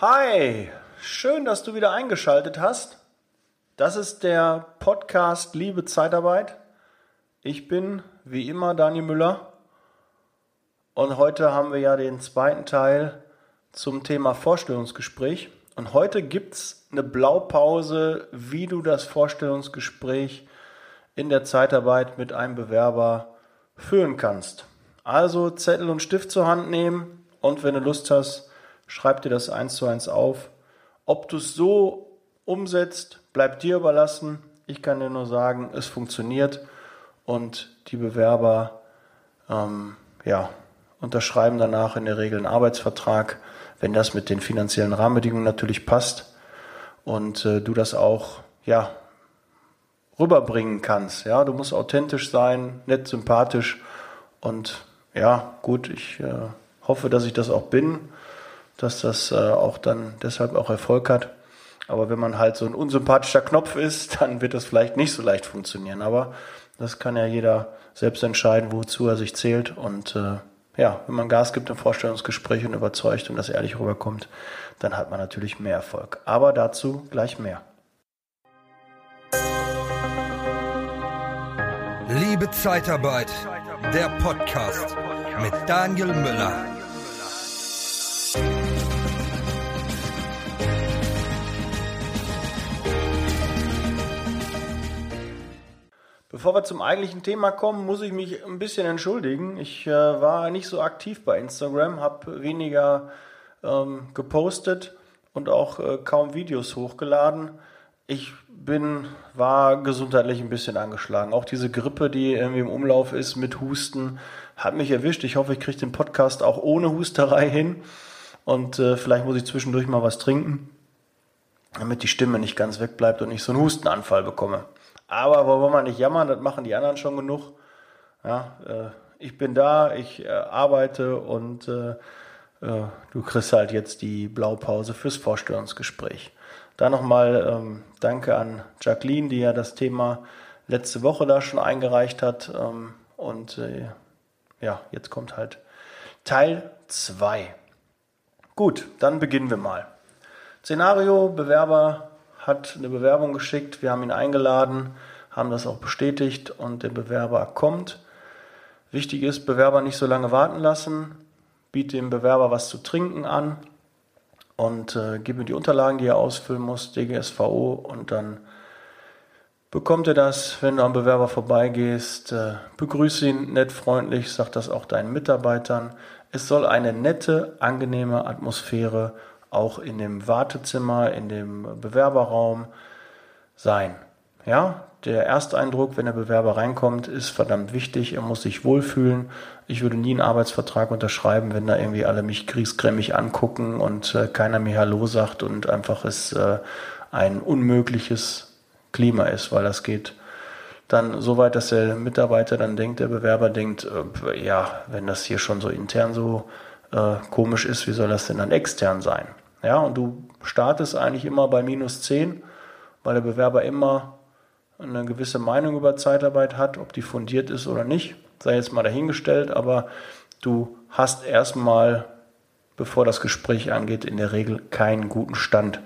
Hi, schön, dass du wieder eingeschaltet hast. Das ist der Podcast Liebe Zeitarbeit. Ich bin wie immer Daniel Müller und heute haben wir ja den zweiten Teil zum Thema Vorstellungsgespräch. Und heute gibt es eine Blaupause, wie du das Vorstellungsgespräch in der Zeitarbeit mit einem Bewerber führen kannst. Also Zettel und Stift zur Hand nehmen und wenn du Lust hast, schreib dir das eins zu eins auf. Ob du es so umsetzt, bleibt dir überlassen. Ich kann dir nur sagen, es funktioniert und die Bewerber ähm, ja, unterschreiben danach in der Regel einen Arbeitsvertrag, wenn das mit den finanziellen Rahmenbedingungen natürlich passt und äh, du das auch ja, rüberbringen kannst. Ja, du musst authentisch sein, nett, sympathisch und ja, gut, ich äh, hoffe, dass ich das auch bin dass das äh, auch dann deshalb auch Erfolg hat. Aber wenn man halt so ein unsympathischer Knopf ist, dann wird das vielleicht nicht so leicht funktionieren. Aber das kann ja jeder selbst entscheiden, wozu er sich zählt. Und äh, ja, wenn man Gas gibt im Vorstellungsgespräch und überzeugt und das ehrlich rüberkommt, dann hat man natürlich mehr Erfolg. Aber dazu gleich mehr. Liebe Zeitarbeit, der Podcast mit Daniel Müller. Bevor wir zum eigentlichen Thema kommen, muss ich mich ein bisschen entschuldigen. Ich äh, war nicht so aktiv bei Instagram, habe weniger ähm, gepostet und auch äh, kaum Videos hochgeladen. Ich bin, war gesundheitlich ein bisschen angeschlagen. Auch diese Grippe, die irgendwie im Umlauf ist mit Husten, hat mich erwischt. Ich hoffe, ich kriege den Podcast auch ohne Husterei hin. Und äh, vielleicht muss ich zwischendurch mal was trinken, damit die Stimme nicht ganz wegbleibt und ich so einen Hustenanfall bekomme. Aber wollen wir nicht jammern, das machen die anderen schon genug. Ja, äh, ich bin da, ich äh, arbeite und äh, äh du kriegst halt jetzt die Blaupause fürs Vorstellungsgespräch. Da nochmal ähm, Danke an Jacqueline, die ja das Thema letzte Woche da schon eingereicht hat. Ähm, und äh, ja, jetzt kommt halt Teil 2. Gut, dann beginnen wir mal. Szenario, Bewerber hat eine Bewerbung geschickt, wir haben ihn eingeladen, haben das auch bestätigt und der Bewerber kommt. Wichtig ist, Bewerber nicht so lange warten lassen, biete dem Bewerber was zu trinken an und äh, gib ihm die Unterlagen, die er ausfüllen muss, DGSVO und dann bekommt er das, wenn du am Bewerber vorbeigehst, äh, begrüße ihn nett, freundlich, sag das auch deinen Mitarbeitern. Es soll eine nette, angenehme Atmosphäre auch in dem Wartezimmer, in dem Bewerberraum sein. Ja, der Ersteindruck, wenn der Bewerber reinkommt, ist verdammt wichtig. Er muss sich wohlfühlen. Ich würde nie einen Arbeitsvertrag unterschreiben, wenn da irgendwie alle mich griesgrämig angucken und äh, keiner mir Hallo sagt und einfach es äh, ein unmögliches Klima ist, weil das geht dann so weit, dass der Mitarbeiter dann denkt, der Bewerber denkt, äh, ja, wenn das hier schon so intern so äh, komisch ist, wie soll das denn dann extern sein? Ja, und du startest eigentlich immer bei minus 10, weil der Bewerber immer eine gewisse Meinung über Zeitarbeit hat, ob die fundiert ist oder nicht, sei jetzt mal dahingestellt, aber du hast erstmal, bevor das Gespräch angeht, in der Regel keinen guten Stand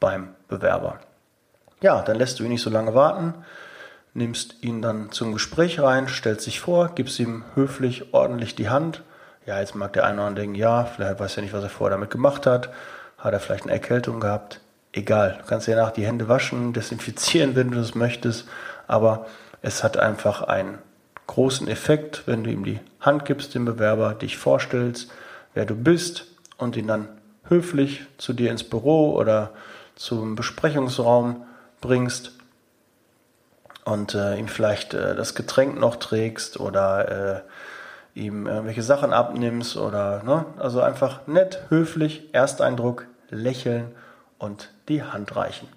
beim Bewerber. Ja, dann lässt du ihn nicht so lange warten, nimmst ihn dann zum Gespräch rein, stellst dich vor, gibst ihm höflich, ordentlich die Hand. Ja, jetzt mag der eine oder andere denken, ja, vielleicht weiß er nicht, was er vorher damit gemacht hat hat er vielleicht eine Erkältung gehabt? Egal, du kannst ja nach die Hände waschen, desinfizieren, wenn du das möchtest, aber es hat einfach einen großen Effekt, wenn du ihm die Hand gibst, dem Bewerber, dich vorstellst, wer du bist und ihn dann höflich zu dir ins Büro oder zum Besprechungsraum bringst und äh, ihm vielleicht äh, das Getränk noch trägst oder äh, ihm irgendwelche Sachen abnimmst oder ne, also einfach nett, höflich, Ersteindruck lächeln und die Hand reichen.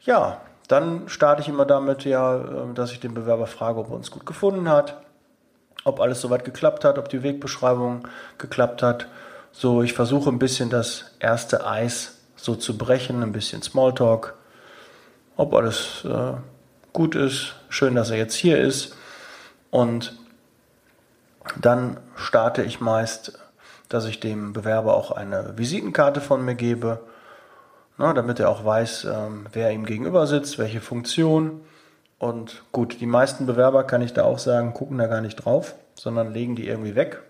Ja, dann starte ich immer damit, ja, ähm, dass ich den Bewerber frage, ob er uns gut gefunden hat, ob alles soweit geklappt hat, ob die Wegbeschreibung geklappt hat. So, ich versuche ein bisschen das erste Eis so zu brechen, ein bisschen Smalltalk, ob alles äh, gut ist. Schön, dass er jetzt hier ist. Und dann starte ich meist dass ich dem Bewerber auch eine Visitenkarte von mir gebe, ne, damit er auch weiß, ähm, wer ihm gegenüber sitzt, welche Funktion. Und gut, die meisten Bewerber, kann ich da auch sagen, gucken da gar nicht drauf, sondern legen die irgendwie weg.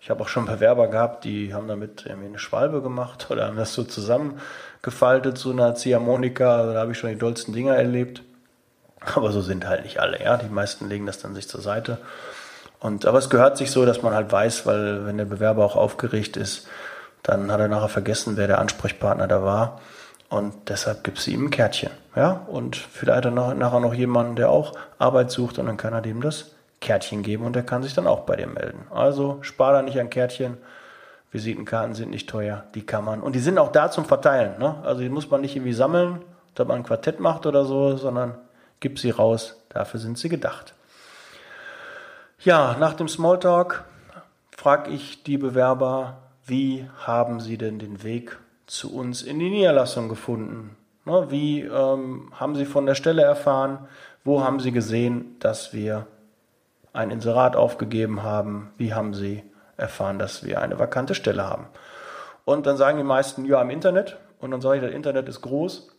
Ich habe auch schon Bewerber gehabt, die haben damit irgendwie eine Schwalbe gemacht oder haben das so zusammengefaltet, so eine Ziehharmonika. Also da habe ich schon die dollsten Dinger erlebt. Aber so sind halt nicht alle, ja. Die meisten legen das dann sich zur Seite. Und, aber es gehört sich so, dass man halt weiß, weil wenn der Bewerber auch aufgeregt ist, dann hat er nachher vergessen, wer der Ansprechpartner da war. Und deshalb gibt es ihm ein Kärtchen. Ja? Und vielleicht hat er nachher noch jemanden, der auch Arbeit sucht und dann kann er dem das Kärtchen geben und der kann sich dann auch bei dir melden. Also spar da nicht an Kärtchen. Visitenkarten sind nicht teuer, die kann man. Und die sind auch da zum Verteilen. Ne? Also die muss man nicht irgendwie sammeln, dass man ein Quartett macht oder so, sondern gib sie raus. Dafür sind sie gedacht. Ja, nach dem Smalltalk frage ich die Bewerber, wie haben sie denn den Weg zu uns in die Niederlassung gefunden? Ne, wie ähm, haben sie von der Stelle erfahren? Wo haben sie gesehen, dass wir ein Inserat aufgegeben haben? Wie haben sie erfahren, dass wir eine vakante Stelle haben? Und dann sagen die meisten, ja, im Internet. Und dann sage ich, das Internet ist groß.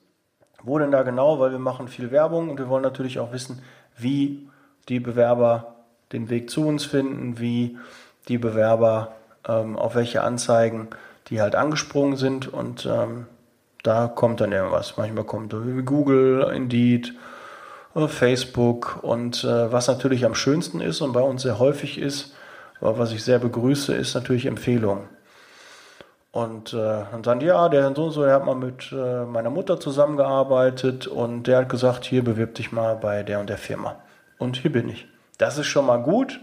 Wo denn da genau? Weil wir machen viel Werbung und wir wollen natürlich auch wissen, wie die Bewerber den Weg zu uns finden, wie die Bewerber ähm, auf welche Anzeigen die halt angesprungen sind und ähm, da kommt dann irgendwas. Manchmal kommt Google, Indeed, äh, Facebook und äh, was natürlich am schönsten ist und bei uns sehr häufig ist, was ich sehr begrüße, ist natürlich Empfehlungen. Und äh, dann sagen die, ja, der so und so, der hat mal mit äh, meiner Mutter zusammengearbeitet und der hat gesagt, hier bewirb dich mal bei der und der Firma. Und hier bin ich. Das ist schon mal gut.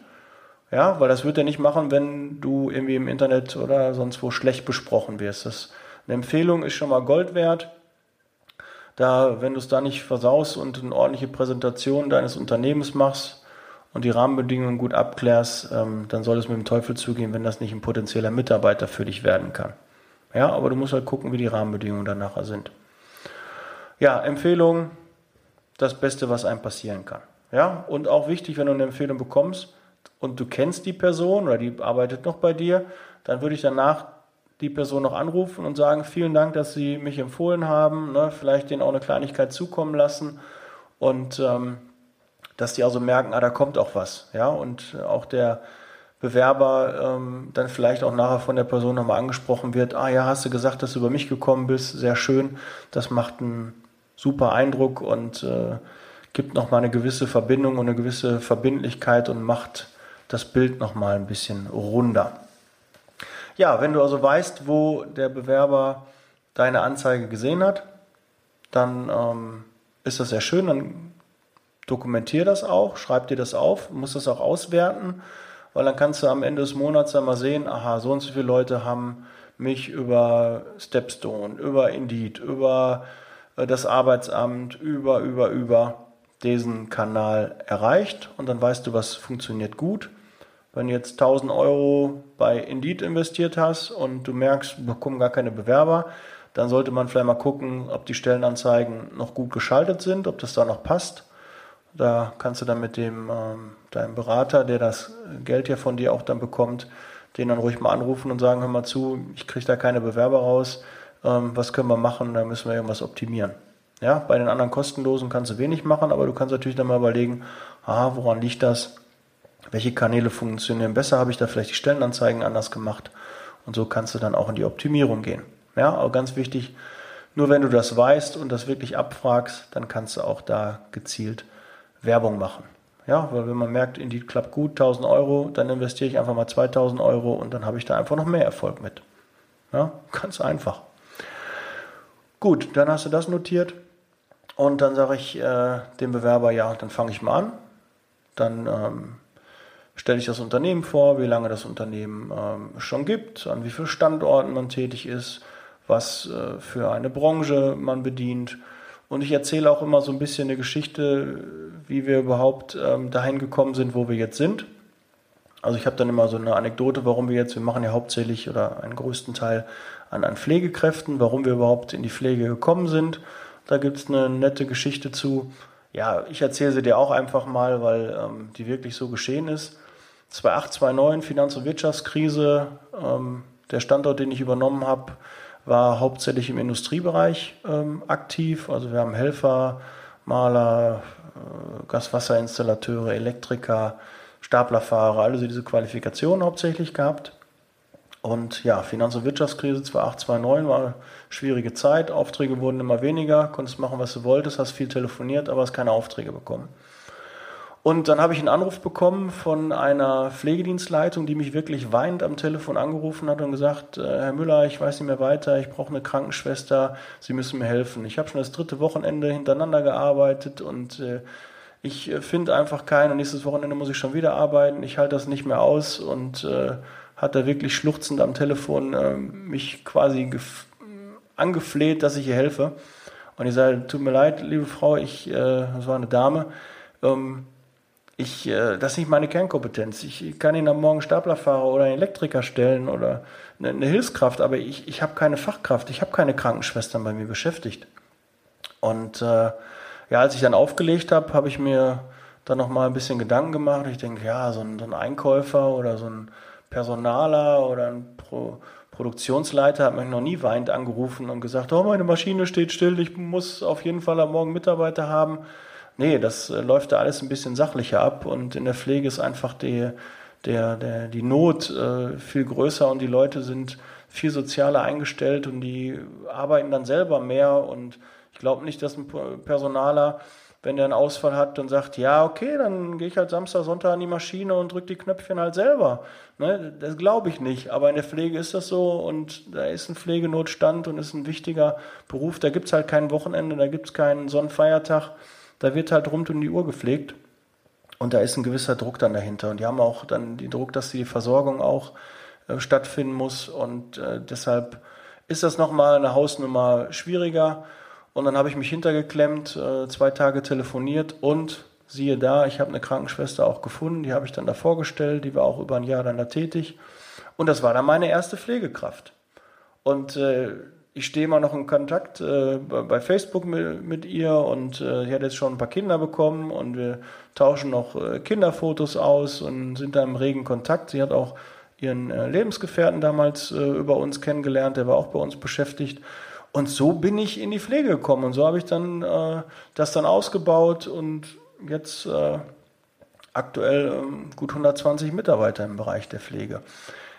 Ja, weil das wird er nicht machen, wenn du irgendwie im Internet oder sonst wo schlecht besprochen wirst. Das, eine Empfehlung ist schon mal Gold wert. Da, wenn du es da nicht versaust und eine ordentliche Präsentation deines Unternehmens machst und die Rahmenbedingungen gut abklärst, ähm, dann soll es mit dem Teufel zugehen, wenn das nicht ein potenzieller Mitarbeiter für dich werden kann. Ja, aber du musst halt gucken, wie die Rahmenbedingungen dann nachher sind. Ja, Empfehlung, das Beste, was einem passieren kann. Ja, und auch wichtig, wenn du eine Empfehlung bekommst und du kennst die Person oder die arbeitet noch bei dir, dann würde ich danach die Person noch anrufen und sagen, vielen Dank, dass Sie mich empfohlen haben, ne, vielleicht denen auch eine Kleinigkeit zukommen lassen und ähm, dass die also merken, ah, da kommt auch was, ja, und auch der Bewerber ähm, dann vielleicht auch nachher von der Person nochmal angesprochen wird, ah ja, hast du gesagt, dass du über mich gekommen bist, sehr schön, das macht einen super Eindruck und äh, gibt nochmal eine gewisse Verbindung und eine gewisse Verbindlichkeit und macht das Bild nochmal ein bisschen runder. Ja, wenn du also weißt, wo der Bewerber deine Anzeige gesehen hat, dann ähm, ist das sehr schön. Dann dokumentier das auch, schreib dir das auf, musst das auch auswerten, weil dann kannst du am Ende des Monats einmal sehen, aha, so und so viele Leute haben mich über Stepstone, über Indeed, über äh, das Arbeitsamt, über, über, über diesen Kanal erreicht und dann weißt du, was funktioniert gut. Wenn du jetzt 1000 Euro bei Indeed investiert hast und du merkst, bekommen gar keine Bewerber, dann sollte man vielleicht mal gucken, ob die Stellenanzeigen noch gut geschaltet sind, ob das da noch passt. Da kannst du dann mit dem ähm, deinem Berater, der das Geld ja von dir auch dann bekommt, den dann ruhig mal anrufen und sagen, hör mal zu, ich kriege da keine Bewerber raus, ähm, was können wir machen, da müssen wir irgendwas optimieren. Ja, bei den anderen kostenlosen kannst du wenig machen, aber du kannst natürlich dann mal überlegen, aha, woran liegt das? Welche Kanäle funktionieren besser? Habe ich da vielleicht die Stellenanzeigen anders gemacht? Und so kannst du dann auch in die Optimierung gehen. Ja, aber ganz wichtig, nur wenn du das weißt und das wirklich abfragst, dann kannst du auch da gezielt Werbung machen. Ja, weil wenn man merkt, Indeed klappt gut, 1000 Euro, dann investiere ich einfach mal 2000 Euro und dann habe ich da einfach noch mehr Erfolg mit. Ja, ganz einfach. Gut, dann hast du das notiert. Und dann sage ich äh, dem Bewerber, ja, dann fange ich mal an. Dann ähm, stelle ich das Unternehmen vor, wie lange das Unternehmen ähm, schon gibt, an wie vielen Standorten man tätig ist, was äh, für eine Branche man bedient. Und ich erzähle auch immer so ein bisschen eine Geschichte, wie wir überhaupt ähm, dahin gekommen sind, wo wir jetzt sind. Also ich habe dann immer so eine Anekdote, warum wir jetzt, wir machen ja hauptsächlich oder einen größten Teil an, an Pflegekräften, warum wir überhaupt in die Pflege gekommen sind da gibt es eine nette Geschichte zu. Ja, ich erzähle sie dir auch einfach mal, weil ähm, die wirklich so geschehen ist. 2008, 2009, Finanz- und Wirtschaftskrise. Ähm, der Standort, den ich übernommen habe, war hauptsächlich im Industriebereich ähm, aktiv. Also wir haben Helfer, Maler, äh, Gaswasserinstallateure, Elektriker, Staplerfahrer, alle diese Qualifikationen hauptsächlich gehabt. Und ja, Finanz- und Wirtschaftskrise 2008, 2009 war eine schwierige Zeit. Aufträge wurden immer weniger, konntest machen, was du wolltest, hast viel telefoniert, aber hast keine Aufträge bekommen. Und dann habe ich einen Anruf bekommen von einer Pflegedienstleitung, die mich wirklich weinend am Telefon angerufen hat und gesagt, äh, Herr Müller, ich weiß nicht mehr weiter, ich brauche eine Krankenschwester, Sie müssen mir helfen. Ich habe schon das dritte Wochenende hintereinander gearbeitet und äh, ich äh, finde einfach keinen und nächstes Wochenende muss ich schon wieder arbeiten, ich halte das nicht mehr aus und äh, hat da wirklich schluchzend am Telefon äh, mich quasi angefleht, dass ich ihr helfe. Und ich sage, tut mir leid, liebe Frau, ich, äh, das war eine Dame, ähm, ich, äh, das ist nicht meine Kernkompetenz. Ich kann Ihnen am Morgen Staplerfahrer oder einen Elektriker stellen oder eine, eine Hilfskraft, aber ich, ich habe keine Fachkraft, ich habe keine Krankenschwestern bei mir beschäftigt. Und äh, ja, als ich dann aufgelegt habe, habe ich mir dann nochmal ein bisschen Gedanken gemacht. Ich denke, ja, so ein, so ein Einkäufer oder so ein Personaler oder ein Pro Produktionsleiter hat mich noch nie weinend angerufen und gesagt, oh, meine Maschine steht still, ich muss auf jeden Fall am Morgen Mitarbeiter haben. Nee, das äh, läuft da alles ein bisschen sachlicher ab und in der Pflege ist einfach die, der, der, die Not äh, viel größer und die Leute sind viel sozialer eingestellt und die arbeiten dann selber mehr und ich glaube nicht, dass ein Personaler wenn der einen Ausfall hat, dann sagt, ja, okay, dann gehe ich halt Samstag, Sonntag an die Maschine und drücke die Knöpfchen halt selber. Ne? Das glaube ich nicht, aber in der Pflege ist das so und da ist ein Pflegenotstand und ist ein wichtiger Beruf. Da gibt es halt kein Wochenende, da gibt es keinen Sonnenfeiertag, da wird halt rund um die Uhr gepflegt und da ist ein gewisser Druck dann dahinter. Und die haben auch dann den Druck, dass die Versorgung auch äh, stattfinden muss und äh, deshalb ist das nochmal eine Hausnummer schwieriger. Und dann habe ich mich hintergeklemmt, äh, zwei Tage telefoniert und siehe da, ich habe eine Krankenschwester auch gefunden, die habe ich dann da vorgestellt, die war auch über ein Jahr dann da tätig. Und das war dann meine erste Pflegekraft. Und äh, ich stehe immer noch in Kontakt äh, bei Facebook mit, mit ihr und äh, sie hat jetzt schon ein paar Kinder bekommen und wir tauschen noch äh, Kinderfotos aus und sind da im regen Kontakt. Sie hat auch ihren äh, Lebensgefährten damals über uns kennengelernt, der war auch bei uns beschäftigt. Und so bin ich in die Pflege gekommen und so habe ich dann äh, das dann ausgebaut und jetzt äh, aktuell äh, gut 120 Mitarbeiter im Bereich der Pflege.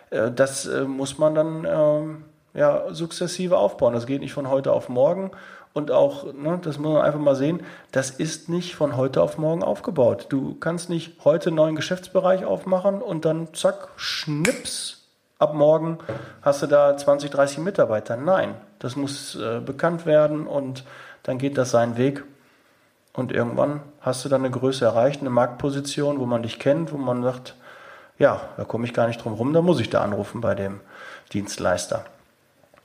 Äh, das äh, muss man dann ähm, ja, sukzessive aufbauen. Das geht nicht von heute auf morgen. Und auch, ne, das muss man einfach mal sehen, das ist nicht von heute auf morgen aufgebaut. Du kannst nicht heute einen neuen Geschäftsbereich aufmachen und dann zack, schnips, ab morgen hast du da 20, 30 Mitarbeiter. Nein, das muss äh, bekannt werden und dann geht das seinen Weg. Und irgendwann hast du dann eine Größe erreicht, eine Marktposition, wo man dich kennt, wo man sagt, ja, da komme ich gar nicht drum rum, da muss ich da anrufen bei dem Dienstleister.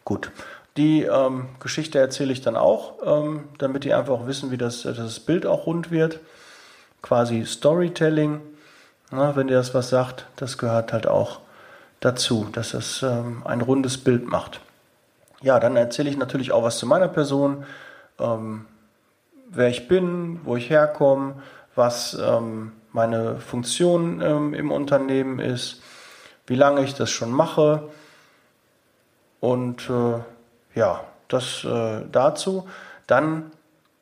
Gut. Die ähm, Geschichte erzähle ich dann auch, ähm, damit die einfach wissen, wie das, das Bild auch rund wird. Quasi Storytelling. Na, wenn dir das was sagt, das gehört halt auch dazu, dass es ähm, ein rundes Bild macht. Ja, dann erzähle ich natürlich auch was zu meiner Person, ähm, wer ich bin, wo ich herkomme, was ähm, meine Funktion ähm, im Unternehmen ist, wie lange ich das schon mache und äh, ja, das äh, dazu. Dann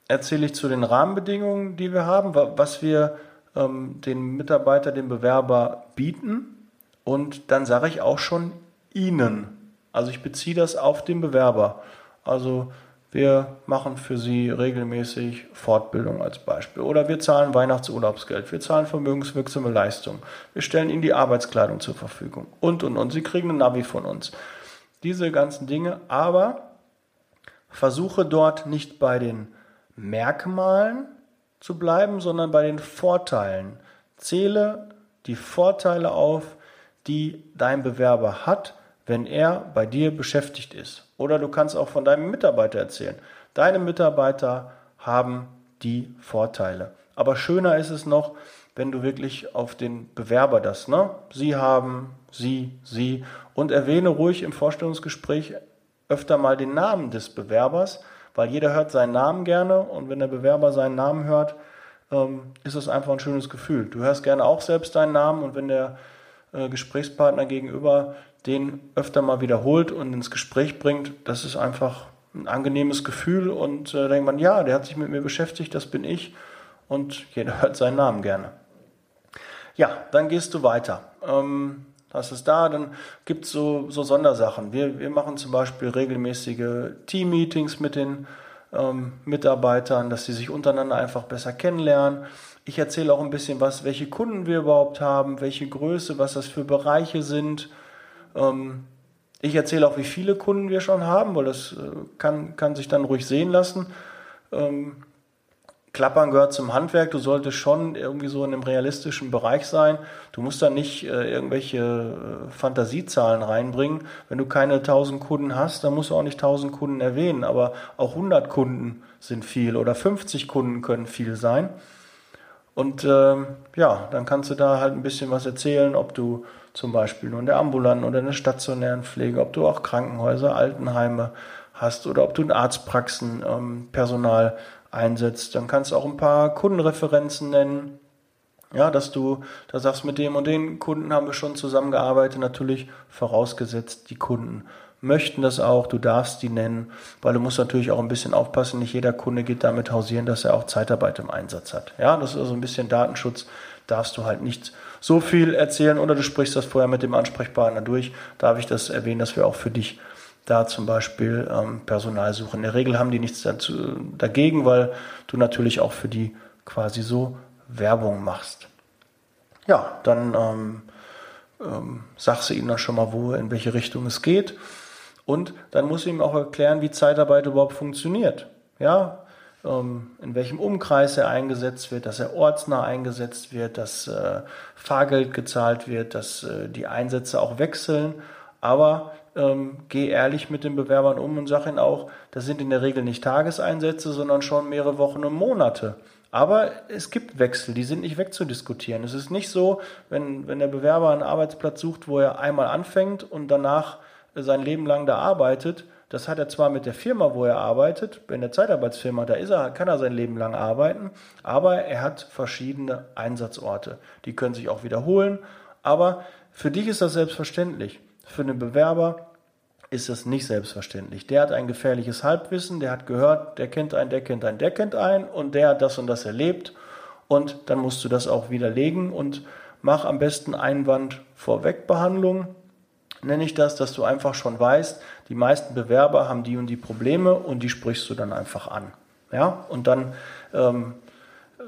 erzähle ich zu den Rahmenbedingungen, die wir haben, was wir ähm, den Mitarbeiter, dem Bewerber bieten und dann sage ich auch schon Ihnen. Also ich beziehe das auf den Bewerber. Also wir machen für Sie regelmäßig Fortbildung als Beispiel. Oder wir zahlen Weihnachtsurlaubsgeld. Wir zahlen vermögenswirksame Leistungen. Wir stellen Ihnen die Arbeitskleidung zur Verfügung. Und, und, und. Sie kriegen ein Navi von uns. Diese ganzen Dinge. Aber versuche dort nicht bei den Merkmalen zu bleiben, sondern bei den Vorteilen. Zähle die Vorteile auf, die dein Bewerber hat, wenn er bei dir beschäftigt ist. Oder du kannst auch von deinem Mitarbeiter erzählen. Deine Mitarbeiter haben die Vorteile. Aber schöner ist es noch, wenn du wirklich auf den Bewerber das, ne? Sie haben, sie, sie und erwähne ruhig im Vorstellungsgespräch öfter mal den Namen des Bewerbers, weil jeder hört seinen Namen gerne und wenn der Bewerber seinen Namen hört, ähm, ist es einfach ein schönes Gefühl. Du hörst gerne auch selbst deinen Namen und wenn der äh, Gesprächspartner gegenüber den öfter mal wiederholt und ins Gespräch bringt, das ist einfach ein angenehmes Gefühl und äh, denkt man, ja, der hat sich mit mir beschäftigt, das bin ich und jeder hört seinen Namen gerne. Ja, dann gehst du weiter. Ähm, das ist da, dann gibt es so, so Sondersachen. Wir, wir machen zum Beispiel regelmäßige Team-Meetings mit den ähm, Mitarbeitern, dass sie sich untereinander einfach besser kennenlernen. Ich erzähle auch ein bisschen was, welche Kunden wir überhaupt haben, welche Größe, was das für Bereiche sind. Ähm, ich erzähle auch, wie viele Kunden wir schon haben, weil das äh, kann, kann sich dann ruhig sehen lassen. Ähm, Klappern gehört zum Handwerk. Du solltest schon irgendwie so in einem realistischen Bereich sein. Du musst da nicht äh, irgendwelche äh, Fantasiezahlen reinbringen. Wenn du keine 1000 Kunden hast, dann musst du auch nicht 1000 Kunden erwähnen. Aber auch 100 Kunden sind viel oder 50 Kunden können viel sein. Und ähm, ja, dann kannst du da halt ein bisschen was erzählen, ob du zum Beispiel nur in der ambulanten oder in der stationären Pflege, ob du auch Krankenhäuser, Altenheime hast oder ob du in Arztpraxen ähm, Personal einsetzt. Dann kannst du auch ein paar Kundenreferenzen nennen. Ja, dass du da sagst, mit dem und den Kunden haben wir schon zusammengearbeitet, natürlich vorausgesetzt, die Kunden möchten das auch, du darfst die nennen, weil du musst natürlich auch ein bisschen aufpassen, nicht jeder Kunde geht damit hausieren, dass er auch Zeitarbeit im Einsatz hat. Ja, das ist also ein bisschen Datenschutz, darfst du halt nicht so viel erzählen oder du sprichst das vorher mit dem Ansprechpartner durch, darf ich das erwähnen, dass wir auch für dich da zum Beispiel ähm, Personal suchen. In der Regel haben die nichts dazu, dagegen, weil du natürlich auch für die quasi so Werbung machst. Ja, dann ähm, ähm, sagst du ihnen dann schon mal, wo, in welche Richtung es geht. Und dann musst du ihm auch erklären, wie Zeitarbeit überhaupt funktioniert. Ja, in welchem Umkreis er eingesetzt wird, dass er ortsnah eingesetzt wird, dass äh, Fahrgeld gezahlt wird, dass äh, die Einsätze auch wechseln. Aber ähm, geh ehrlich mit den Bewerbern um und sag ihnen auch, das sind in der Regel nicht Tageseinsätze, sondern schon mehrere Wochen und Monate. Aber es gibt Wechsel, die sind nicht wegzudiskutieren. Es ist nicht so, wenn, wenn der Bewerber einen Arbeitsplatz sucht, wo er einmal anfängt und danach sein Leben lang da arbeitet. Das hat er zwar mit der Firma, wo er arbeitet, in der Zeitarbeitsfirma, da ist er, kann er sein Leben lang arbeiten, aber er hat verschiedene Einsatzorte. Die können sich auch wiederholen, aber für dich ist das selbstverständlich. Für einen Bewerber ist das nicht selbstverständlich. Der hat ein gefährliches Halbwissen, der hat gehört, der kennt einen, der kennt einen, der kennt einen und der hat das und das erlebt und dann musst du das auch widerlegen und mach am besten Einwand Vorwegbehandlung. Nenne ich das, dass du einfach schon weißt, die meisten Bewerber haben die und die Probleme und die sprichst du dann einfach an. Ja, und dann ähm,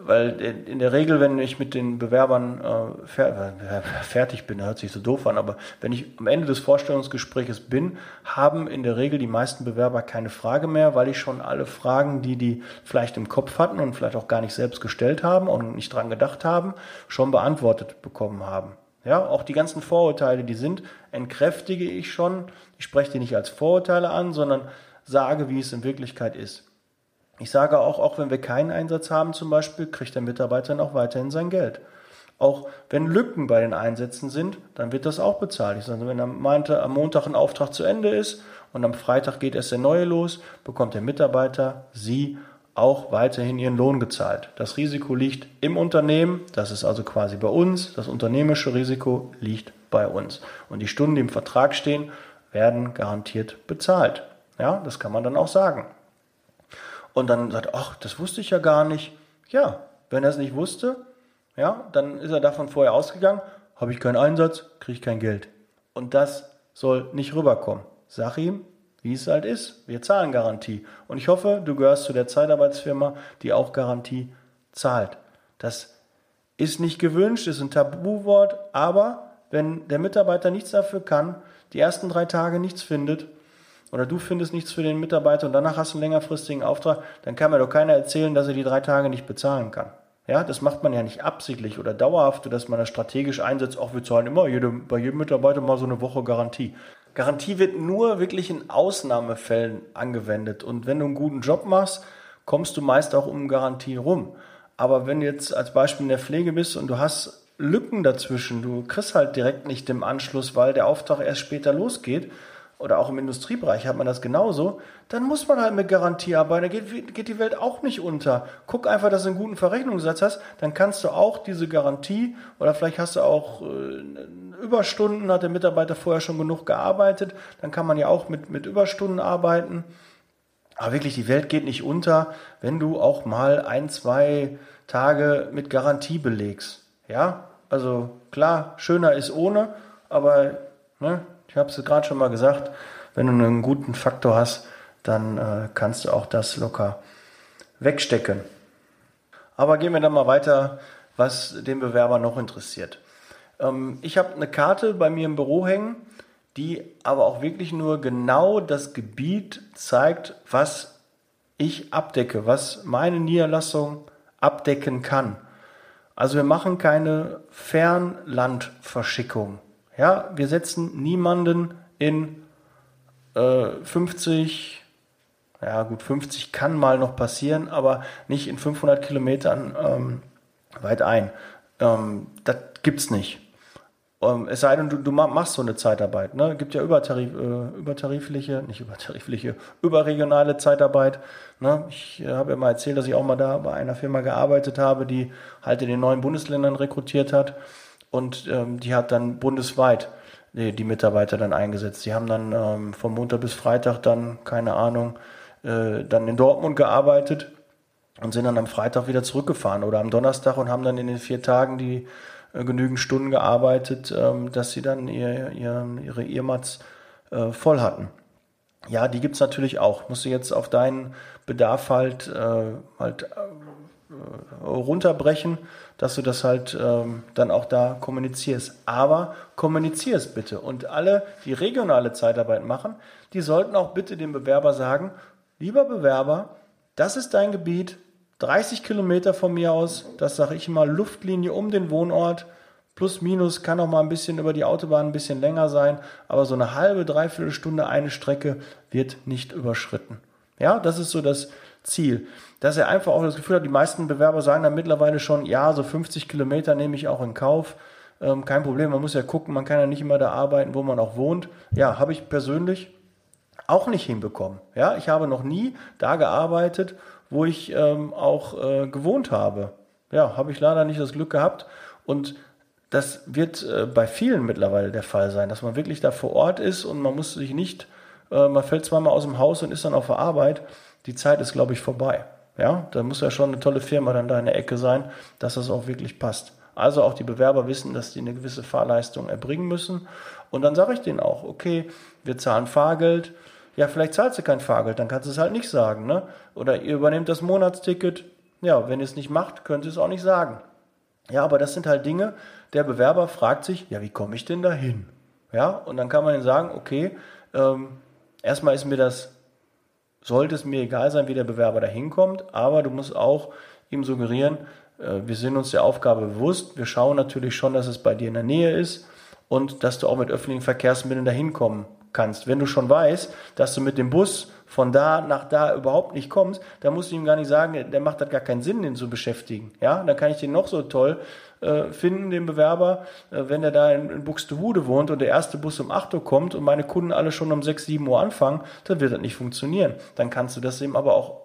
weil in der Regel, wenn ich mit den Bewerbern äh, äh, fertig bin, hört sich so doof an, aber wenn ich am Ende des Vorstellungsgespräches bin, haben in der Regel die meisten Bewerber keine Frage mehr, weil ich schon alle Fragen, die die vielleicht im Kopf hatten und vielleicht auch gar nicht selbst gestellt haben und nicht dran gedacht haben, schon beantwortet bekommen haben. Ja, auch die ganzen Vorurteile, die sind, entkräftige ich schon. Ich spreche die nicht als Vorurteile an, sondern sage, wie es in Wirklichkeit ist. Ich sage auch, auch wenn wir keinen Einsatz haben zum Beispiel, kriegt der Mitarbeiter dann auch weiterhin sein Geld. Auch wenn Lücken bei den Einsätzen sind, dann wird das auch bezahlt. Ich sage, wenn am Montag ein Auftrag zu Ende ist und am Freitag geht erst der neue los, bekommt der Mitarbeiter, Sie, auch weiterhin ihren Lohn gezahlt. Das Risiko liegt im Unternehmen, das ist also quasi bei uns, das unternehmische Risiko liegt bei uns. Und die Stunden, die im Vertrag stehen, werden garantiert bezahlt. Ja, das kann man dann auch sagen und dann sagt, ach, das wusste ich ja gar nicht. Ja, wenn er es nicht wusste, ja, dann ist er davon vorher ausgegangen, habe ich keinen Einsatz, kriege ich kein Geld. Und das soll nicht rüberkommen. Sag ihm, wie es halt ist. Wir zahlen Garantie. Und ich hoffe, du gehörst zu der Zeitarbeitsfirma, die auch Garantie zahlt. Das ist nicht gewünscht, ist ein Tabuwort, aber wenn der Mitarbeiter nichts dafür kann, die ersten drei Tage nichts findet, oder du findest nichts für den Mitarbeiter und danach hast du einen längerfristigen Auftrag, dann kann mir doch keiner erzählen, dass er die drei Tage nicht bezahlen kann. Ja, das macht man ja nicht absichtlich oder dauerhaft, dass man das strategisch einsetzt. Auch wir zahlen immer jede, bei jedem Mitarbeiter mal so eine Woche Garantie. Garantie wird nur wirklich in Ausnahmefällen angewendet. Und wenn du einen guten Job machst, kommst du meist auch um Garantie rum. Aber wenn du jetzt als Beispiel in der Pflege bist und du hast Lücken dazwischen, du kriegst halt direkt nicht im Anschluss, weil der Auftrag erst später losgeht, oder auch im Industriebereich hat man das genauso, dann muss man halt mit Garantie arbeiten. Da geht, geht die Welt auch nicht unter. Guck einfach, dass du einen guten Verrechnungssatz hast, dann kannst du auch diese Garantie oder vielleicht hast du auch äh, Überstunden, hat der Mitarbeiter vorher schon genug gearbeitet, dann kann man ja auch mit, mit Überstunden arbeiten. Aber wirklich, die Welt geht nicht unter, wenn du auch mal ein, zwei Tage mit Garantie belegst. Ja, also klar, schöner ist ohne, aber ne, ich habe es gerade schon mal gesagt, wenn du einen guten Faktor hast, dann äh, kannst du auch das locker wegstecken. Aber gehen wir dann mal weiter, was den Bewerber noch interessiert. Ähm, ich habe eine Karte bei mir im Büro hängen, die aber auch wirklich nur genau das Gebiet zeigt, was ich abdecke, was meine Niederlassung abdecken kann. Also wir machen keine Fernlandverschickung. Ja, wir setzen niemanden in äh, 50, ja gut, 50 kann mal noch passieren, aber nicht in 500 Kilometern ähm, weit ein. Ähm, das gibt's nicht. Ähm, es sei denn, du, du, machst so eine Zeitarbeit. Ne? gibt ja übertarif, äh, übertarifliche, nicht übertarifliche, überregionale Zeitarbeit. Ne? Ich äh, habe ja mal erzählt, dass ich auch mal da bei einer Firma gearbeitet habe, die halt in den neuen Bundesländern rekrutiert hat und ähm, die hat dann bundesweit die, die, Mitarbeiter dann eingesetzt. Die haben dann ähm, von Montag bis Freitag dann, keine Ahnung, äh, dann in Dortmund gearbeitet und sind dann am Freitag wieder zurückgefahren oder am Donnerstag und haben dann in den vier Tagen die äh, genügend Stunden gearbeitet, ähm, dass sie dann ihr, ihr, ihre Earmats äh, voll hatten. Ja, die gibt es natürlich auch. Musst du jetzt auf deinen Bedarf halt, äh, halt äh, runterbrechen dass du das halt ähm, dann auch da kommunizierst. Aber kommunizier es bitte. Und alle, die regionale Zeitarbeit machen, die sollten auch bitte dem Bewerber sagen, lieber Bewerber, das ist dein Gebiet, 30 Kilometer von mir aus, das sage ich mal, Luftlinie um den Wohnort, plus minus, kann auch mal ein bisschen über die Autobahn ein bisschen länger sein, aber so eine halbe, dreiviertel Stunde eine Strecke wird nicht überschritten. Ja, das ist so das Ziel dass er einfach auch das Gefühl hat, die meisten Bewerber sagen dann mittlerweile schon, ja, so 50 Kilometer nehme ich auch in Kauf. Ähm, kein Problem, man muss ja gucken, man kann ja nicht immer da arbeiten, wo man auch wohnt. Ja, habe ich persönlich auch nicht hinbekommen. Ja, ich habe noch nie da gearbeitet, wo ich ähm, auch äh, gewohnt habe. Ja, habe ich leider nicht das Glück gehabt. Und das wird äh, bei vielen mittlerweile der Fall sein, dass man wirklich da vor Ort ist und man muss sich nicht, äh, man fällt zweimal aus dem Haus und ist dann auf der Arbeit. Die Zeit ist, glaube ich, vorbei. Ja, da muss ja schon eine tolle Firma dann da in der Ecke sein, dass das auch wirklich passt. Also auch die Bewerber wissen, dass die eine gewisse Fahrleistung erbringen müssen. Und dann sage ich denen auch, okay, wir zahlen Fahrgeld. Ja, vielleicht zahlst du kein Fahrgeld, dann kannst du es halt nicht sagen. Ne? Oder ihr übernehmt das Monatsticket. Ja, wenn ihr es nicht macht, könnt ihr es auch nicht sagen. Ja, aber das sind halt Dinge, der Bewerber fragt sich, ja, wie komme ich denn da hin? Ja, und dann kann man ihm sagen, okay, ähm, erstmal ist mir das sollte es mir egal sein, wie der Bewerber da hinkommt, aber du musst auch ihm suggerieren, äh, wir sind uns der Aufgabe bewusst, wir schauen natürlich schon, dass es bei dir in der Nähe ist und dass du auch mit öffentlichen Verkehrsmitteln da hinkommen kannst. Wenn du schon weißt, dass du mit dem Bus von da nach da überhaupt nicht kommst, dann musst du ihm gar nicht sagen, der macht das gar keinen Sinn, den zu beschäftigen. Ja, dann kann ich den noch so toll äh, finden, den Bewerber, äh, wenn er da in, in Buxtehude wohnt und der erste Bus um 8 Uhr kommt und meine Kunden alle schon um 6, 7 Uhr anfangen, dann wird das nicht funktionieren. Dann kannst du das ihm aber auch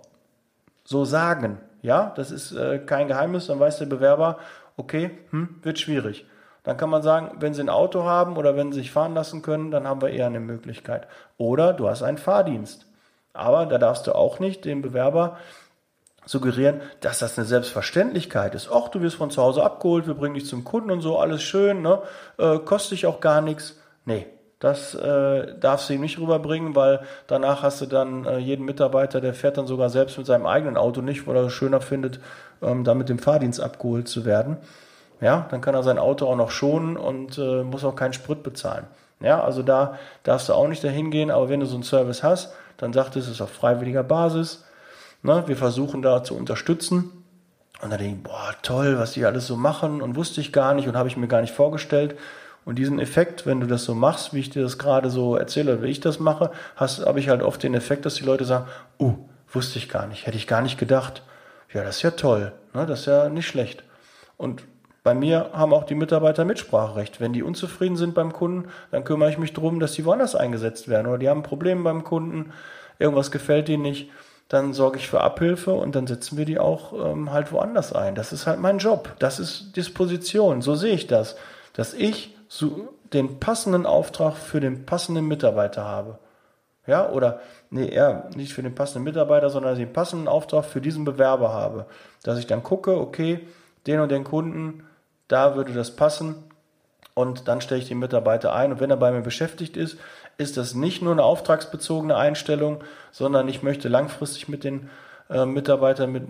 so sagen. Ja, das ist äh, kein Geheimnis, dann weiß der Bewerber, okay, hm, wird schwierig. Dann kann man sagen, wenn Sie ein Auto haben oder wenn Sie sich fahren lassen können, dann haben wir eher eine Möglichkeit. Oder du hast einen Fahrdienst. Aber da darfst du auch nicht dem Bewerber suggerieren, dass das eine Selbstverständlichkeit ist. Ach, du wirst von zu Hause abgeholt, wir bringen dich zum Kunden und so, alles schön, ne? Äh, kostet dich auch gar nichts. Nee, das äh, darfst du ihm nicht rüberbringen, weil danach hast du dann äh, jeden Mitarbeiter, der fährt dann sogar selbst mit seinem eigenen Auto nicht, weil er es schöner findet, ähm, da mit dem Fahrdienst abgeholt zu werden. Ja, dann kann er sein Auto auch noch schonen und äh, muss auch keinen Sprit bezahlen. Ja, also da darfst du auch nicht dahin gehen, aber wenn du so einen Service hast, dann sagt es, es ist auf freiwilliger Basis Ne? Wir versuchen da zu unterstützen. Und dann denke ich, boah, toll, was die alles so machen und wusste ich gar nicht und habe ich mir gar nicht vorgestellt. Und diesen Effekt, wenn du das so machst, wie ich dir das gerade so erzähle, wie ich das mache, habe ich halt oft den Effekt, dass die Leute sagen, uh, wusste ich gar nicht, hätte ich gar nicht gedacht. Ja, das ist ja toll, ne? das ist ja nicht schlecht. Und Bei mir haben auch die Mitarbeiter Mitspracherecht. Wenn die unzufrieden sind beim Kunden, dann kümmere ich mich darum, dass die woanders eingesetzt werden. Oder die haben ein Problem beim Kunden, irgendwas gefällt ihnen nicht, dann sorge ich für Abhilfe und dann setzen wir die auch ähm, halt woanders ein. Das ist halt mein Job. Das ist Disposition. So sehe ich das. Dass ich so den passenden Auftrag für den passenden Mitarbeiter habe. Ja, oder, nee, eher nicht für den passenden Mitarbeiter, sondern den passenden Auftrag für diesen Bewerber habe. Dass ich dann gucke, okay, den und den Kunden, da würde das passen und dann stelle ich den Mitarbeiter ein und wenn er bei mir beschäftigt ist, ist das nicht nur eine auftragsbezogene Einstellung, sondern ich möchte langfristig mit den äh, Mitarbeitern mit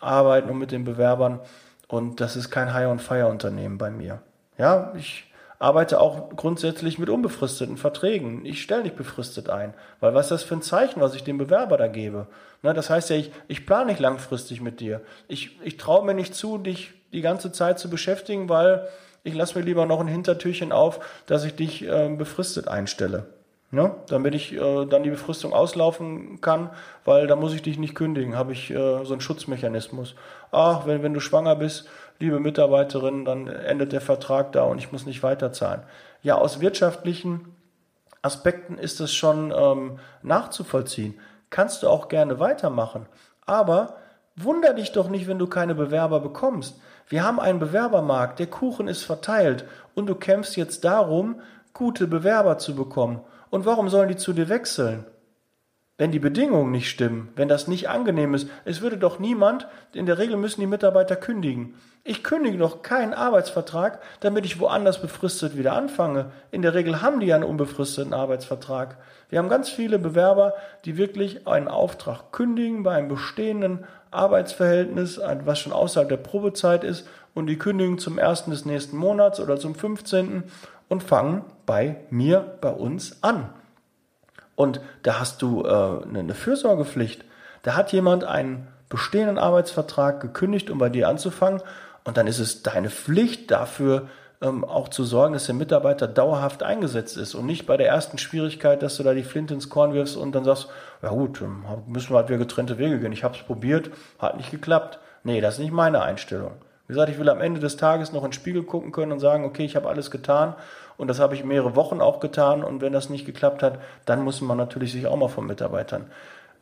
arbeiten und mit den Bewerbern und das ist kein High-on-Fire-Unternehmen bei mir. Ja, ich arbeite auch grundsätzlich mit unbefristeten Verträgen. Ich stelle nicht befristet ein, weil was ist das für ein Zeichen, was ich dem Bewerber da gebe? Na, das heißt ja, ich, ich plane nicht langfristig mit dir. Ich, ich traue mir nicht zu, dich die ganze Zeit zu beschäftigen, weil ich lasse mir lieber noch ein Hintertürchen auf, dass ich dich äh, befristet einstelle. Ne? Damit ich äh, dann die Befristung auslaufen kann, weil da muss ich dich nicht kündigen, habe ich äh, so einen Schutzmechanismus. Ach, wenn, wenn du schwanger bist, liebe Mitarbeiterin, dann endet der Vertrag da und ich muss nicht weiterzahlen. Ja, aus wirtschaftlichen Aspekten ist es schon ähm, nachzuvollziehen. Kannst du auch gerne weitermachen. Aber wunder dich doch nicht, wenn du keine Bewerber bekommst. Wir haben einen Bewerbermarkt, der Kuchen ist verteilt und du kämpfst jetzt darum, gute Bewerber zu bekommen. Und warum sollen die zu dir wechseln? Wenn die Bedingungen nicht stimmen, wenn das nicht angenehm ist, es würde doch niemand, in der Regel müssen die Mitarbeiter kündigen. Ich kündige doch keinen Arbeitsvertrag, damit ich woanders befristet wieder anfange. In der Regel haben die ja einen unbefristeten Arbeitsvertrag. Wir haben ganz viele Bewerber, die wirklich einen Auftrag kündigen bei einem bestehenden Arbeitsverhältnis, was schon außerhalb der Probezeit ist, und die kündigen zum ersten des nächsten Monats oder zum 15. und fangen bei mir, bei uns an. Und da hast du äh, eine Fürsorgepflicht. Da hat jemand einen bestehenden Arbeitsvertrag gekündigt, um bei dir anzufangen. Und dann ist es deine Pflicht dafür, ähm, auch zu sorgen, dass der Mitarbeiter dauerhaft eingesetzt ist und nicht bei der ersten Schwierigkeit, dass du da die Flinte ins Korn wirfst und dann sagst, ja gut, müssen wir halt wieder getrennte Wege gehen. Ich habe es probiert, hat nicht geklappt. Nee, das ist nicht meine Einstellung. Wie gesagt, ich will am Ende des Tages noch in den Spiegel gucken können und sagen, okay, ich habe alles getan und das habe ich mehrere Wochen auch getan und wenn das nicht geklappt hat, dann muss man natürlich sich auch mal von Mitarbeitern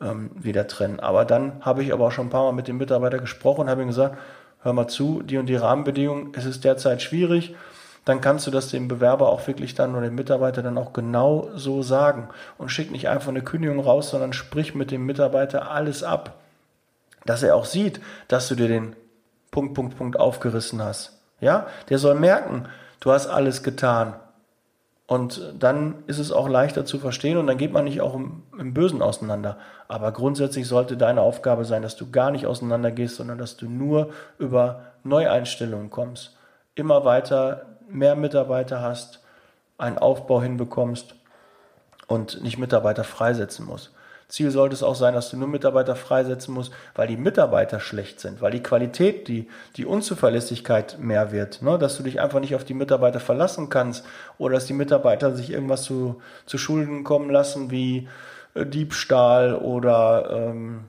ähm, wieder trennen. Aber dann habe ich aber auch schon ein paar Mal mit dem Mitarbeiter gesprochen und habe ihm gesagt, hör mal zu, die und die Rahmenbedingungen, es ist derzeit schwierig, dann kannst du das dem Bewerber auch wirklich dann oder dem Mitarbeiter dann auch genau so sagen und schick nicht einfach eine Kündigung raus, sondern sprich mit dem Mitarbeiter alles ab, dass er auch sieht, dass du dir den Punkt, Punkt, Punkt aufgerissen hast. Ja, der soll merken, du hast alles getan. Und dann ist es auch leichter zu verstehen und dann geht man nicht auch im, im, Bösen auseinander. Aber grundsätzlich sollte deine Aufgabe sein, dass du gar nicht auseinander gehst, sondern dass du nur über Neueinstellungen kommst. Immer weiter mehr Mitarbeiter hast, einen Aufbau hinbekommst und nicht Mitarbeiter freisetzen musst. Ziel sollte es auch sein, dass du nur Mitarbeiter freisetzen musst, weil die Mitarbeiter schlecht sind, weil die Qualität, die, die Unzuverlässigkeit mehr wird, ne? dass du dich einfach nicht auf die Mitarbeiter verlassen kannst oder dass die Mitarbeiter sich irgendwas zu, zu Schulden kommen lassen wie äh, Diebstahl oder ähm,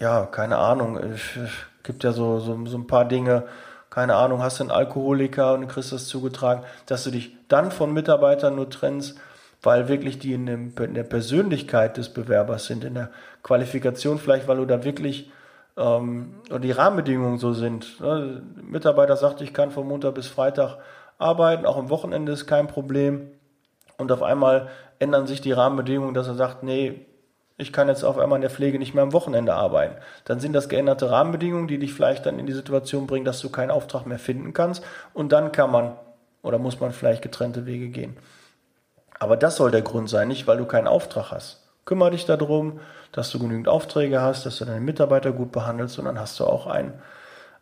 ja, keine Ahnung, es gibt ja so, so, so ein paar Dinge, keine Ahnung, hast du einen Alkoholiker und kriegst das zugetragen, dass du dich dann von Mitarbeitern nur trennst, weil wirklich die in, dem, in, der Persönlichkeit des Bewerbers sind, in der Qualifikation vielleicht, weil du da wirklich ähm, die Rahmenbedingungen so sind. Ne? Mitarbeiter sagt, ich kann von Montag bis Freitag arbeiten, auch am Wochenende ist kein Problem. Und auf einmal ändern sich die Rahmenbedingungen, dass er sagt, nee, ich kann jetzt auf einmal in der Pflege nicht mehr am Wochenende arbeiten. Dann sind das geänderte Rahmenbedingungen, die dich vielleicht dann in die Situation bringen, dass du keinen Auftrag mehr finden kannst. Und dann kann man oder muss man vielleicht getrennte Wege gehen. Aber das soll der Grund sein, nicht weil du keinen Auftrag hast. Kümmere dich darum, dass du genügend Aufträge hast, dass du deine Mitarbeiter gut behandelst und dann hast du auch ein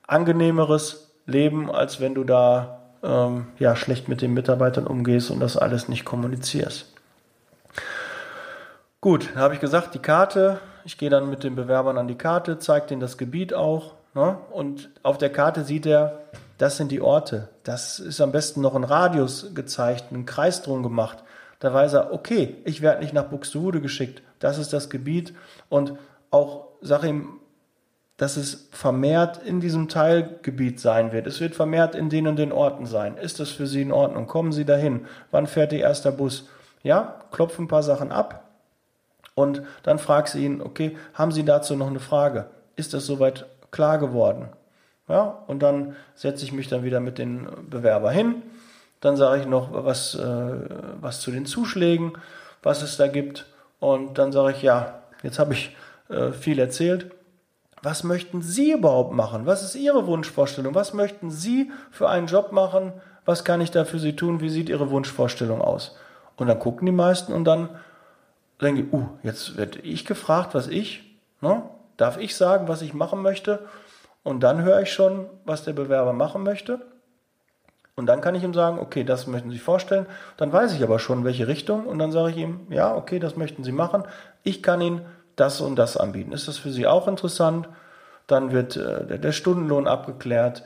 angenehmeres Leben, als wenn du da ähm, ja, schlecht mit den Mitarbeitern umgehst und das alles nicht kommunizierst. Gut, habe ich gesagt, die Karte, ich gehe dann mit den Bewerbern an die Karte, zeige denen das Gebiet auch ne? und auf der Karte sieht er, das sind die Orte. Das ist am besten noch ein Radius gezeigt, einen Kreis drum gemacht. Da weiß er, okay, ich werde nicht nach Buxtehude geschickt. Das ist das Gebiet. Und auch sag ihm, dass es vermehrt in diesem Teilgebiet sein wird. Es wird vermehrt in den und den Orten sein. Ist das für Sie in Ordnung? Kommen Sie dahin? Wann fährt Ihr erster Bus? Ja, klopfen ein paar Sachen ab und dann fragst du ihn, okay, haben Sie dazu noch eine Frage? Ist das soweit klar geworden? Ja, und dann setze ich mich dann wieder mit den Bewerber hin. Dann sage ich noch was, äh, was zu den Zuschlägen, was es da gibt. Und dann sage ich, ja, jetzt habe ich äh, viel erzählt. Was möchten Sie überhaupt machen? Was ist Ihre Wunschvorstellung? Was möchten Sie für einen Job machen? Was kann ich da für Sie tun? Wie sieht Ihre Wunschvorstellung aus? Und dann gucken die meisten und dann denke ich, uh, jetzt werde ich gefragt, was ich, ne? darf ich sagen, was ich machen möchte? Und dann höre ich schon, was der Bewerber machen möchte. Und dann kann ich ihm sagen, okay, das möchten Sie vorstellen. Dann weiß ich aber schon, welche Richtung. Und dann sage ich ihm, ja, okay, das möchten Sie machen. Ich kann Ihnen das und das anbieten. Ist das für Sie auch interessant? Dann wird äh, der Stundenlohn abgeklärt,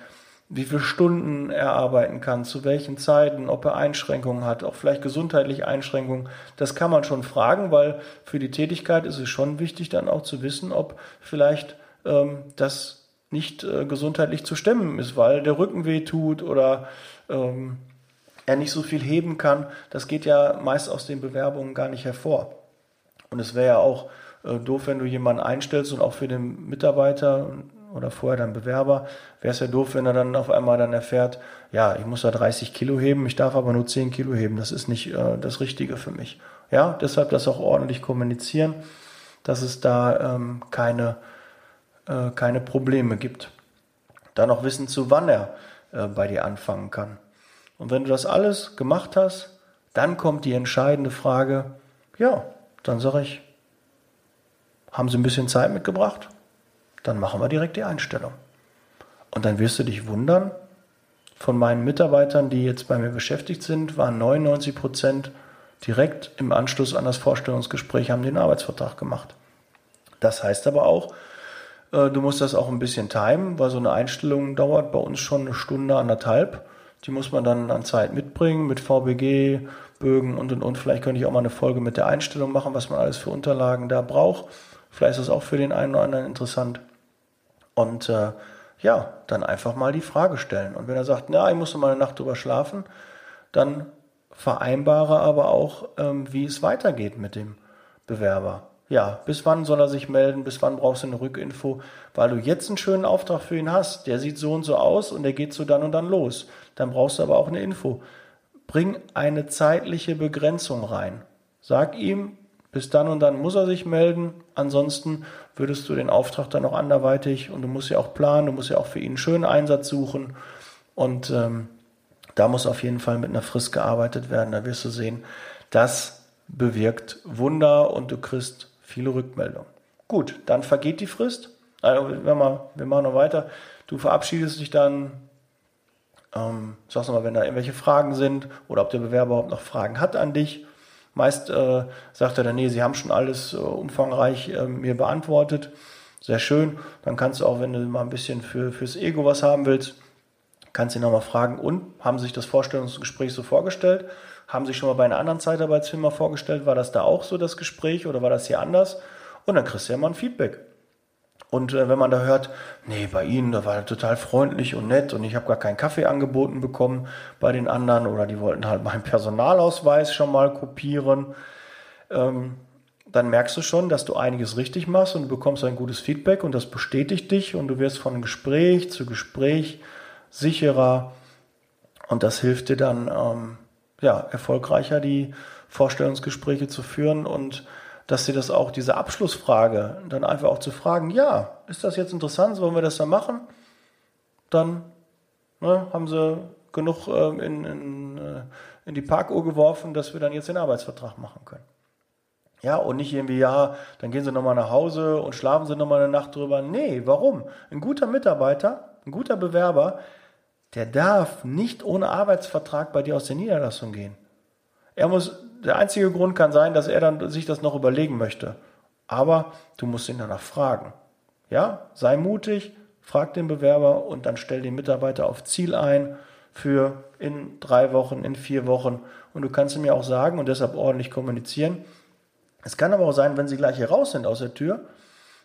wie viele Stunden er arbeiten kann, zu welchen Zeiten, ob er Einschränkungen hat, auch vielleicht gesundheitliche Einschränkungen. Das kann man schon fragen, weil für die Tätigkeit ist es schon wichtig, dann auch zu wissen, ob vielleicht ähm, das nicht äh, gesundheitlich zu stemmen ist, weil der Rücken weh tut oder ähm, er nicht so viel heben kann. Das geht ja meist aus den Bewerbungen gar nicht hervor. Und es wäre ja auch äh, doof, wenn du jemanden einstellst und auch für den Mitarbeiter oder vorher dann Bewerber, wäre es ja doof, wenn er dann auf einmal dann erfährt, ja, ich muss da 30 Kilo heben, ich darf aber nur 10 Kilo heben, das ist nicht äh, das Richtige für mich. Ja, deshalb das auch ordentlich kommunizieren, dass es da ähm, keine, äh, keine Probleme gibt. Dann auch wissen, zu wann er äh, bei dir anfangen kann. Und wenn du das alles gemacht hast, dann kommt die entscheidende Frage, ja, dann sage ich, haben Sie ein bisschen Zeit mitgebracht? Dann machen wir direkt die Einstellung. Und dann wirst du dich wundern, von meinen Mitarbeitern, die jetzt bei mir beschäftigt sind, waren 99 Prozent direkt im Anschluss an das Vorstellungsgespräch, haben den Arbeitsvertrag gemacht. Das heißt aber auch, du musst das auch ein bisschen timen, weil so eine Einstellung dauert bei uns schon eine Stunde, anderthalb. Die muss man dann an Zeit mitbringen, mit VBG, Bögen und und und. Vielleicht könnte ich auch mal eine Folge mit der Einstellung machen, was man alles für Unterlagen da braucht. Vielleicht ist es auch für den einen oder anderen interessant. Und äh, ja, dann einfach mal die Frage stellen. Und wenn er sagt, na, ich muss noch mal eine Nacht drüber schlafen, dann vereinbare aber auch, ähm, wie es weitergeht mit dem Bewerber. Ja, bis wann soll er sich melden? Bis wann brauchst du eine Rückinfo? Weil du jetzt einen schönen Auftrag für ihn hast. Der sieht so und so aus und der geht so dann und dann los. Dann brauchst du aber auch eine Info. Bring eine zeitliche Begrenzung rein. Sag ihm, bis dann und dann muss er sich melden. Ansonsten würdest du den Auftrag dann auch anderweitig und du musst ja auch planen, du musst ja auch für ihn einen schönen Einsatz suchen. Und ähm, da muss auf jeden Fall mit einer Frist gearbeitet werden. Da wirst du sehen, das bewirkt Wunder und du kriegst viele Rückmeldungen. Gut, dann vergeht die Frist. Also, wir, mal, machen noch weiter. Du verabschiedest dich dann, ähm, sagst nochmal, wenn da irgendwelche Fragen sind oder ob der Bewerber überhaupt noch Fragen hat an dich. Meist äh, sagt er dann, nee, Sie haben schon alles äh, umfangreich äh, mir beantwortet. Sehr schön. Dann kannst du auch, wenn du mal ein bisschen für, fürs Ego was haben willst, kannst du ihn nochmal fragen, und haben sich das Vorstellungsgespräch so vorgestellt? Haben sich schon mal bei einer anderen Zeitarbeitsfirma vorgestellt? War das da auch so das Gespräch oder war das hier anders? Und dann kriegst du ja mal ein Feedback. Und äh, wenn man da hört, nee, bei Ihnen, da war er total freundlich und nett und ich habe gar keinen Kaffee angeboten bekommen bei den anderen oder die wollten halt meinen Personalausweis schon mal kopieren, ähm, dann merkst du schon, dass du einiges richtig machst und du bekommst ein gutes Feedback und das bestätigt dich und du wirst von Gespräch zu Gespräch sicherer und das hilft dir dann, ähm, ja, erfolgreicher die Vorstellungsgespräche zu führen und dass sie das auch, diese Abschlussfrage, dann einfach auch zu fragen, ja, ist das jetzt interessant, wollen wir das dann machen? Dann ne, haben sie genug äh, in, in, äh, in die Parkuhr geworfen, dass wir dann jetzt den Arbeitsvertrag machen können. Ja, und nicht irgendwie, ja, dann gehen sie nochmal nach Hause und schlafen sie nochmal eine Nacht drüber. Nee, warum? Ein guter Mitarbeiter, ein guter Bewerber, der darf nicht ohne Arbeitsvertrag bei dir aus der Niederlassung gehen. Er muss der einzige Grund kann sein, dass er dann sich das noch überlegen möchte. Aber du musst ihn danach fragen. Ja, sei mutig, frag den Bewerber und dann stell den Mitarbeiter auf Ziel ein für in drei Wochen, in vier Wochen. Und du kannst ihm ja auch sagen und deshalb ordentlich kommunizieren. Es kann aber auch sein, wenn sie gleich hier raus sind aus der Tür,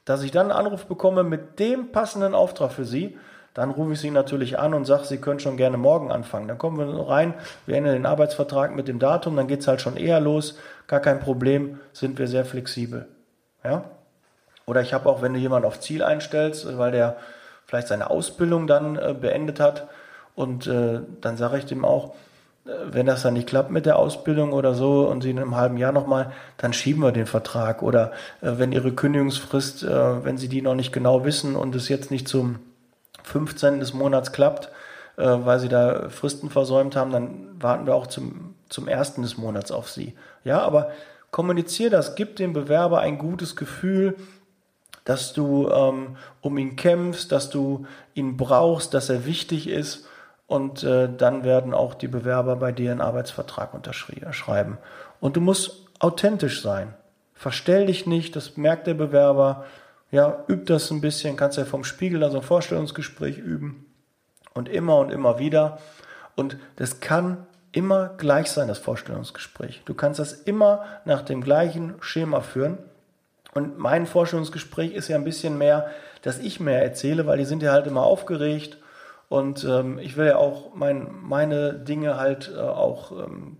dass ich dann einen Anruf bekomme mit dem passenden Auftrag für Sie, dann rufe ich Sie natürlich an und sage, Sie können schon gerne morgen anfangen. Dann kommen wir rein, wir ändern den Arbeitsvertrag mit dem Datum, dann geht es halt schon eher los. Gar kein Problem, sind wir sehr flexibel. Ja? Oder ich habe auch, wenn du jemanden auf Ziel einstellst, weil der vielleicht seine Ausbildung dann äh, beendet hat und äh, dann sage ich dem auch, äh, wenn das dann nicht klappt mit der Ausbildung oder so und sie in einem halben Jahr nochmal, dann schieben wir den Vertrag. Oder äh, wenn ihre Kündigungsfrist, äh, wenn sie die noch nicht genau wissen und es jetzt nicht zum 15. des Monats klappt, äh, weil sie da Fristen versäumt haben, dann warten wir auch zum, zum 1. des Monats auf sie. Ja, aber kommunizier das, gib dem Bewerber ein gutes Gefühl, dass du ähm, um ihn kämpfst, dass du ihn brauchst, dass er wichtig ist und äh, dann werden auch die Bewerber bei dir einen Arbeitsvertrag unterschreiben. Und du musst authentisch sein. Verstell dich nicht, das merkt der Bewerber. Ja, üb das ein bisschen, kannst ja vom Spiegel also ein Vorstellungsgespräch üben. Und immer und immer wieder. Und das kann immer gleich sein, das Vorstellungsgespräch. Du kannst das immer nach dem gleichen Schema führen. Und mein Vorstellungsgespräch ist ja ein bisschen mehr, dass ich mehr erzähle, weil die sind ja halt immer aufgeregt und ähm, ich will ja auch mein, meine Dinge halt äh, auch ähm,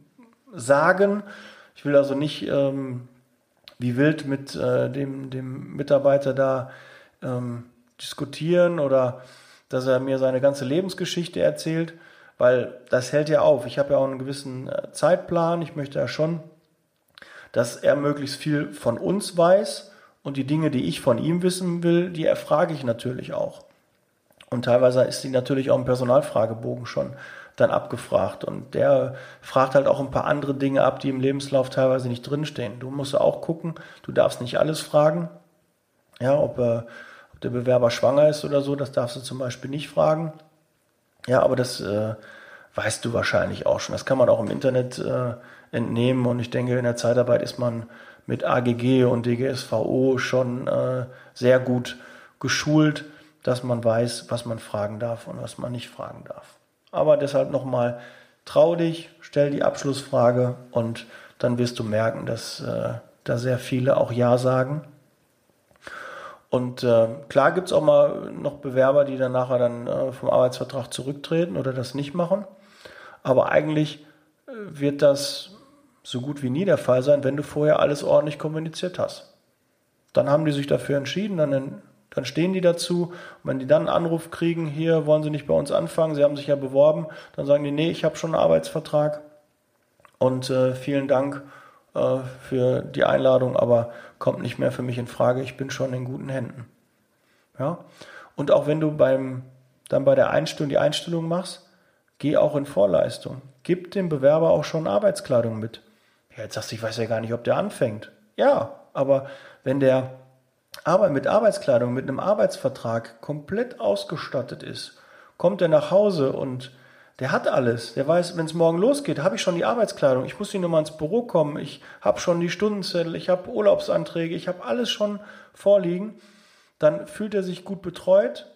sagen. Ich will also nicht ähm, wie wild mit äh, dem, dem Mitarbeiter da ähm, diskutieren oder dass er mir seine ganze Lebensgeschichte erzählt, weil das hält ja auf. Ich habe ja auch einen gewissen äh, Zeitplan. Ich möchte ja schon, dass er möglichst viel von uns weiß und die Dinge, die ich von ihm wissen will, die erfrage ich natürlich auch. Und teilweise ist die natürlich auch im Personalfragebogen schon dann abgefragt. Und der fragt halt auch ein paar andere Dinge ab, die im Lebenslauf teilweise nicht drinstehen. Du musst auch gucken, du darfst nicht alles fragen. Ja, ob, äh, ob der Bewerber schwanger ist oder so, das darfst du zum Beispiel nicht fragen. Ja, aber das äh, weißt du wahrscheinlich auch schon. Das kann man auch im Internet äh, entnehmen. Und ich denke, in der Zeitarbeit ist man mit AGG und DGSVO schon äh, sehr gut geschult dass man weiß, was man fragen darf und was man nicht fragen darf. Aber deshalb nochmal, trau dich, stell die Abschlussfrage und dann wirst du merken, dass äh, da sehr viele auch Ja sagen. Und äh, klar gibt es auch mal noch Bewerber, die dann nachher dann äh, vom Arbeitsvertrag zurücktreten oder das nicht machen. Aber eigentlich äh, wird das so gut wie nie der Fall sein, wenn du vorher alles ordentlich kommuniziert hast. Dann haben die sich dafür entschieden, dann dann stehen die dazu. Und wenn die dann einen Anruf kriegen, hier wollen sie nicht bei uns anfangen, sie haben sich ja beworben, dann sagen die, nee, ich habe schon einen Arbeitsvertrag und äh, vielen Dank äh, für die Einladung, aber kommt nicht mehr für mich in Frage, ich bin schon in guten Händen. Ja? Und auch wenn du beim, dann bei der Einstellung die Einstellung machst, geh auch in Vorleistung. Gib dem Bewerber auch schon Arbeitskleidung mit. Ja, jetzt sagst du, ich weiß ja gar nicht, ob der anfängt. Ja, aber wenn der aber mit Arbeitskleidung, mit einem Arbeitsvertrag komplett ausgestattet ist, kommt er nach Hause und der hat alles. Der weiß, wenn es morgen losgeht, habe ich schon die Arbeitskleidung. Ich muss nicht nur mal ins Büro kommen. Ich habe schon die Stundenzettel, ich habe Urlaubsanträge, ich habe alles schon vorliegen. Dann fühlt er sich gut betreut,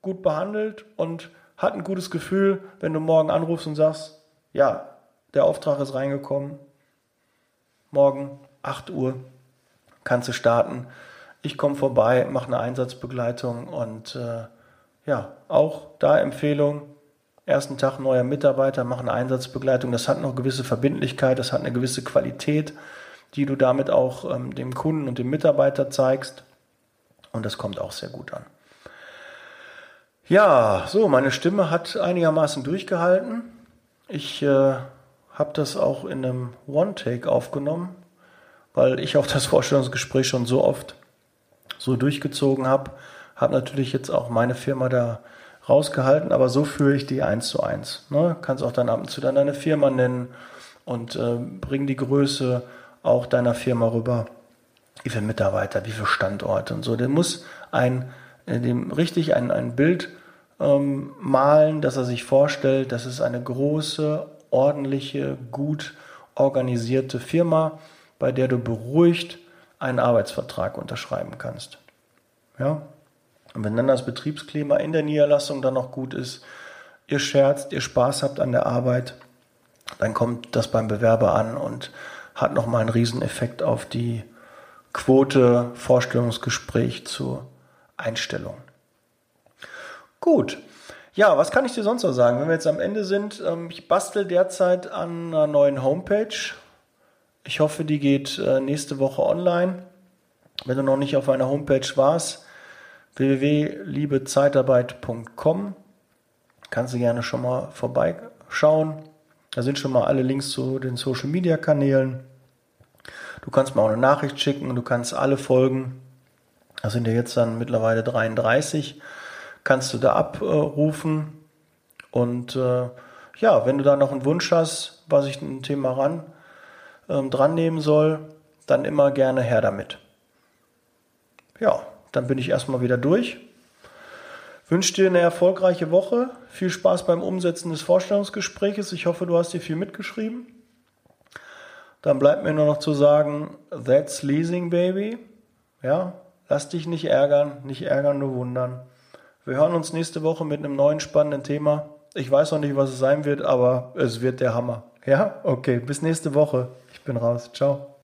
gut behandelt und hat ein gutes Gefühl, wenn du morgen anrufst und sagst, ja, der Auftrag ist reingekommen. Morgen 8 Uhr kannst du starten ich komme vorbei, mache eine Einsatzbegleitung und äh, ja, auch da Empfehlung, ersten Tag neuer Mitarbeiter, mach eine Einsatzbegleitung, das hat noch gewisse Verbindlichkeit, das hat eine gewisse Qualität, die du damit auch ähm, dem Kunden und dem Mitarbeiter zeigst und das kommt auch sehr gut an. Ja, so, meine Stimme hat einigermaßen durchgehalten. Ich äh, habe das auch in einem One-Take aufgenommen, weil ich auch das Vorstellungsgespräch schon so oft so durchgezogen habe. Habe natürlich jetzt auch meine Firma da rausgehalten, aber so führe ich die eins zu eins. Ne? Kannst auch dann ab und zu dann deine Firma nennen und äh, bring die Größe auch deiner Firma rüber. Wie viele Mitarbeiter, wie viele Standorte und so. Der muss ein, äh, dem richtig ein, ein Bild ähm, malen, dass er sich vorstellt, das ist eine große, ordentliche, gut organisierte Firma, bei der du beruhigt einen Arbeitsvertrag unterschreiben kannst. Ja? Und wenn dann das Betriebsklima in der Niederlassung dann noch gut ist, ihr scherzt, ihr Spaß habt an der Arbeit, dann kommt das beim Bewerber an und hat nochmal einen Rieseneffekt auf die Quote Vorstellungsgespräch zur Einstellung. Gut. Ja, was kann ich dir sonst noch sagen? Wenn wir jetzt am Ende sind, ähm, ich bastel derzeit an einer neuen Homepage. Ich hoffe, die geht äh, nächste Woche online. Wenn du noch nicht auf einer Homepage warst, www.liebezeitarbeit.com, kannst du gerne schon mal vorbeischauen. Da sind schon mal alle Links zu den Social Media Kanälen. Du kannst mir auch eine Nachricht schicken und du kannst alle Folgen, das sind ja jetzt dann mittlerweile 33, kannst du da abrufen. Und äh, ja, wenn du da noch einen Wunsch hast, was ich ein Thema ran ähm, dran nehmen soll, dann immer gerne her damit. Ja, dann bin ich erstmal wieder durch. Wünsche dir eine erfolgreiche Woche. Viel Spaß beim Umsetzen des Vorstellungsgespräches. Ich hoffe, du hast dir viel mitgeschrieben. Dann bleibt mir nur noch zu sagen, that's leasing, baby. Ja, lass dich nicht ärgern, nicht ärgern, nur wundern. Wir hören uns nächste Woche mit einem neuen spannenden Thema. Ich weiß noch nicht, was es sein wird, aber es wird der Hammer. Ja, okay, bis nächste Woche. Bin raus. Ciao.